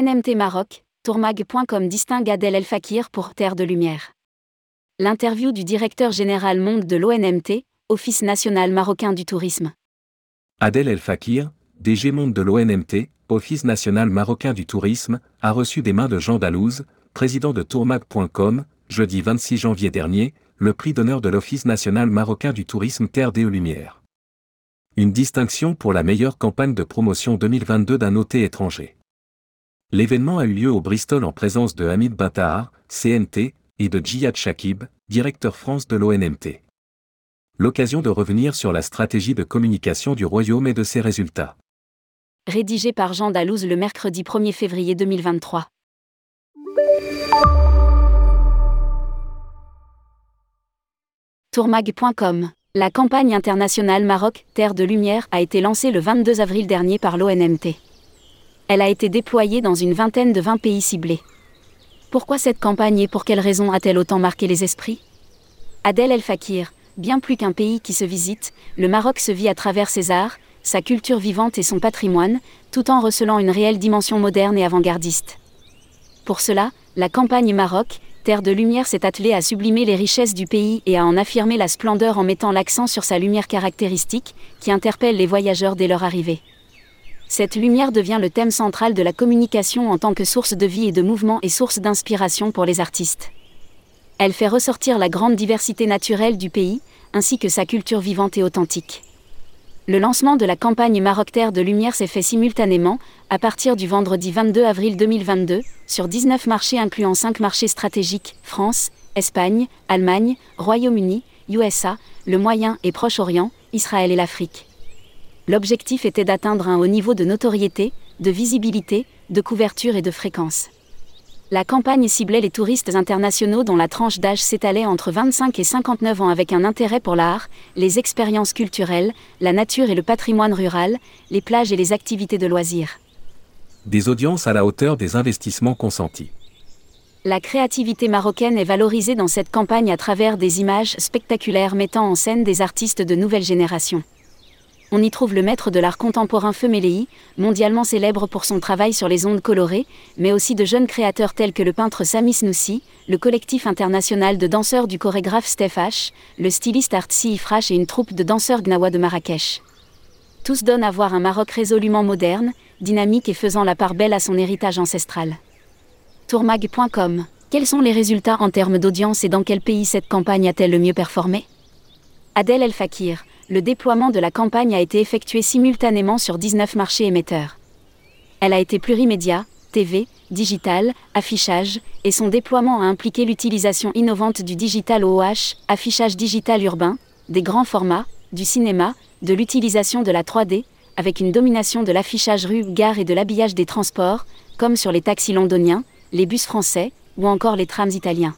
L'ONMT Maroc, tourmag.com distingue Adel El Fakir pour Terre de Lumière. L'interview du directeur général monde de l'ONMT, Office national marocain du tourisme. Adel El Fakir, DG monde de l'ONMT, Office national marocain du tourisme, a reçu des mains de Jean Dalouse, président de tourmag.com, jeudi 26 janvier dernier, le prix d'honneur de l'Office national marocain du tourisme Terre des Lumières. Une distinction pour la meilleure campagne de promotion 2022 d'un noté étranger. L'événement a eu lieu au Bristol en présence de Hamid Batahar, CNT, et de Djihad Shakib, directeur France de l'ONMT. L'occasion de revenir sur la stratégie de communication du Royaume et de ses résultats. Rédigé par Jean Dalouse le mercredi 1er février 2023. Tourmag.com La campagne internationale Maroc, Terre de Lumière a été lancée le 22 avril dernier par l'ONMT elle a été déployée dans une vingtaine de 20 pays ciblés. Pourquoi cette campagne et pour quelles raisons a-t-elle autant marqué les esprits? Adel El Fakir, bien plus qu'un pays qui se visite, le Maroc se vit à travers ses arts, sa culture vivante et son patrimoine, tout en recelant une réelle dimension moderne et avant-gardiste. Pour cela, la campagne Maroc, Terre de Lumière s'est attelée à sublimer les richesses du pays et à en affirmer la splendeur en mettant l'accent sur sa lumière caractéristique, qui interpelle les voyageurs dès leur arrivée. Cette lumière devient le thème central de la communication en tant que source de vie et de mouvement et source d'inspiration pour les artistes. Elle fait ressortir la grande diversité naturelle du pays, ainsi que sa culture vivante et authentique. Le lancement de la campagne Maroc Terre de Lumière s'est fait simultanément, à partir du vendredi 22 avril 2022, sur 19 marchés incluant 5 marchés stratégiques, France, Espagne, Allemagne, Royaume-Uni, USA, le Moyen et Proche-Orient, Israël et l'Afrique. L'objectif était d'atteindre un haut niveau de notoriété, de visibilité, de couverture et de fréquence. La campagne ciblait les touristes internationaux dont la tranche d'âge s'étalait entre 25 et 59 ans avec un intérêt pour l'art, les expériences culturelles, la nature et le patrimoine rural, les plages et les activités de loisirs. Des audiences à la hauteur des investissements consentis. La créativité marocaine est valorisée dans cette campagne à travers des images spectaculaires mettant en scène des artistes de nouvelle génération on y trouve le maître de l'art contemporain Feu mondialement célèbre pour son travail sur les ondes colorées, mais aussi de jeunes créateurs tels que le peintre Sami Snoussi, le collectif international de danseurs du chorégraphe Steph H, le styliste Artsy Ifrash et une troupe de danseurs Gnawa de Marrakech. Tous donnent à voir un Maroc résolument moderne, dynamique et faisant la part belle à son héritage ancestral. Tourmag.com Quels sont les résultats en termes d'audience et dans quel pays cette campagne a-t-elle le mieux performé? Adèle El Fakir, le déploiement de la campagne a été effectué simultanément sur 19 marchés émetteurs. Elle a été plurimédia, TV, digital, affichage, et son déploiement a impliqué l'utilisation innovante du digital OOH, affichage digital urbain, des grands formats, du cinéma, de l'utilisation de la 3D, avec une domination de l'affichage rue, gare et de l'habillage des transports, comme sur les taxis londoniens, les bus français, ou encore les trams italiens.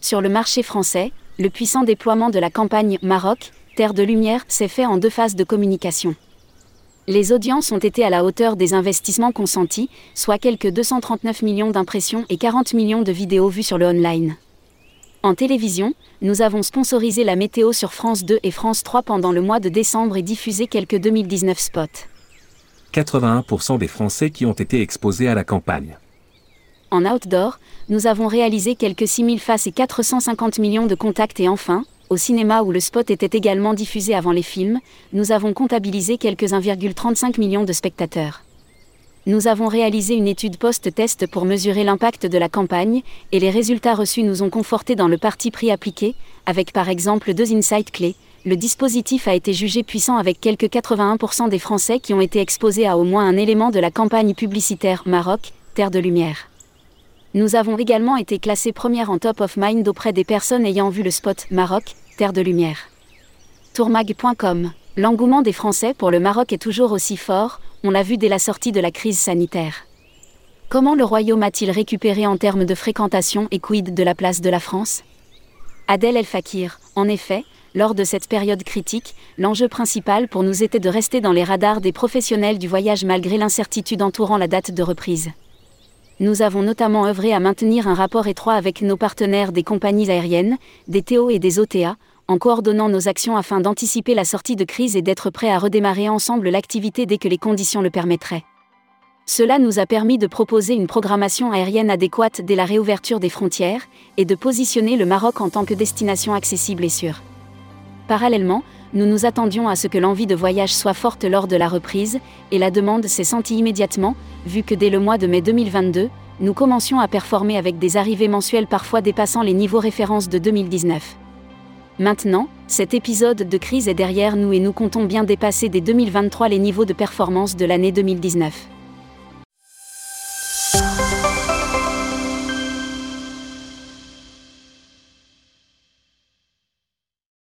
Sur le marché français, le puissant déploiement de la campagne Maroc, Terre de Lumière s'est fait en deux phases de communication. Les audiences ont été à la hauteur des investissements consentis, soit quelques 239 millions d'impressions et 40 millions de vidéos vues sur le online. En télévision, nous avons sponsorisé la météo sur France 2 et France 3 pendant le mois de décembre et diffusé quelques 2019 spots. 81% des Français qui ont été exposés à la campagne. En outdoor, nous avons réalisé quelques 6000 faces et 450 millions de contacts et enfin, au cinéma où le spot était également diffusé avant les films, nous avons comptabilisé quelques 1,35 millions de spectateurs. Nous avons réalisé une étude post-test pour mesurer l'impact de la campagne, et les résultats reçus nous ont confortés dans le parti pris appliqué, avec par exemple deux insights clés. Le dispositif a été jugé puissant avec quelques 81% des Français qui ont été exposés à au moins un élément de la campagne publicitaire Maroc, Terre de Lumière. Nous avons également été classés première en top of mind auprès des personnes ayant vu le spot Maroc, De Lumière. Tourmag.com L'engouement des Français pour le Maroc est toujours aussi fort, on l'a vu dès la sortie de la crise sanitaire. Comment le royaume a-t-il récupéré en termes de fréquentation et quid de la place de la France? Adèle El Fakir, en effet, lors de cette période critique, l'enjeu principal pour nous était de rester dans les radars des professionnels du voyage malgré l'incertitude entourant la date de reprise nous avons notamment œuvré à maintenir un rapport étroit avec nos partenaires des compagnies aériennes, des TO et des OTA, en coordonnant nos actions afin d'anticiper la sortie de crise et d'être prêts à redémarrer ensemble l'activité dès que les conditions le permettraient. Cela nous a permis de proposer une programmation aérienne adéquate dès la réouverture des frontières et de positionner le Maroc en tant que destination accessible et sûre. Parallèlement, nous nous attendions à ce que l'envie de voyage soit forte lors de la reprise, et la demande s'est sentie immédiatement, vu que dès le mois de mai 2022, nous commencions à performer avec des arrivées mensuelles parfois dépassant les niveaux références de 2019. Maintenant, cet épisode de crise est derrière nous et nous comptons bien dépasser dès 2023 les niveaux de performance de l'année 2019.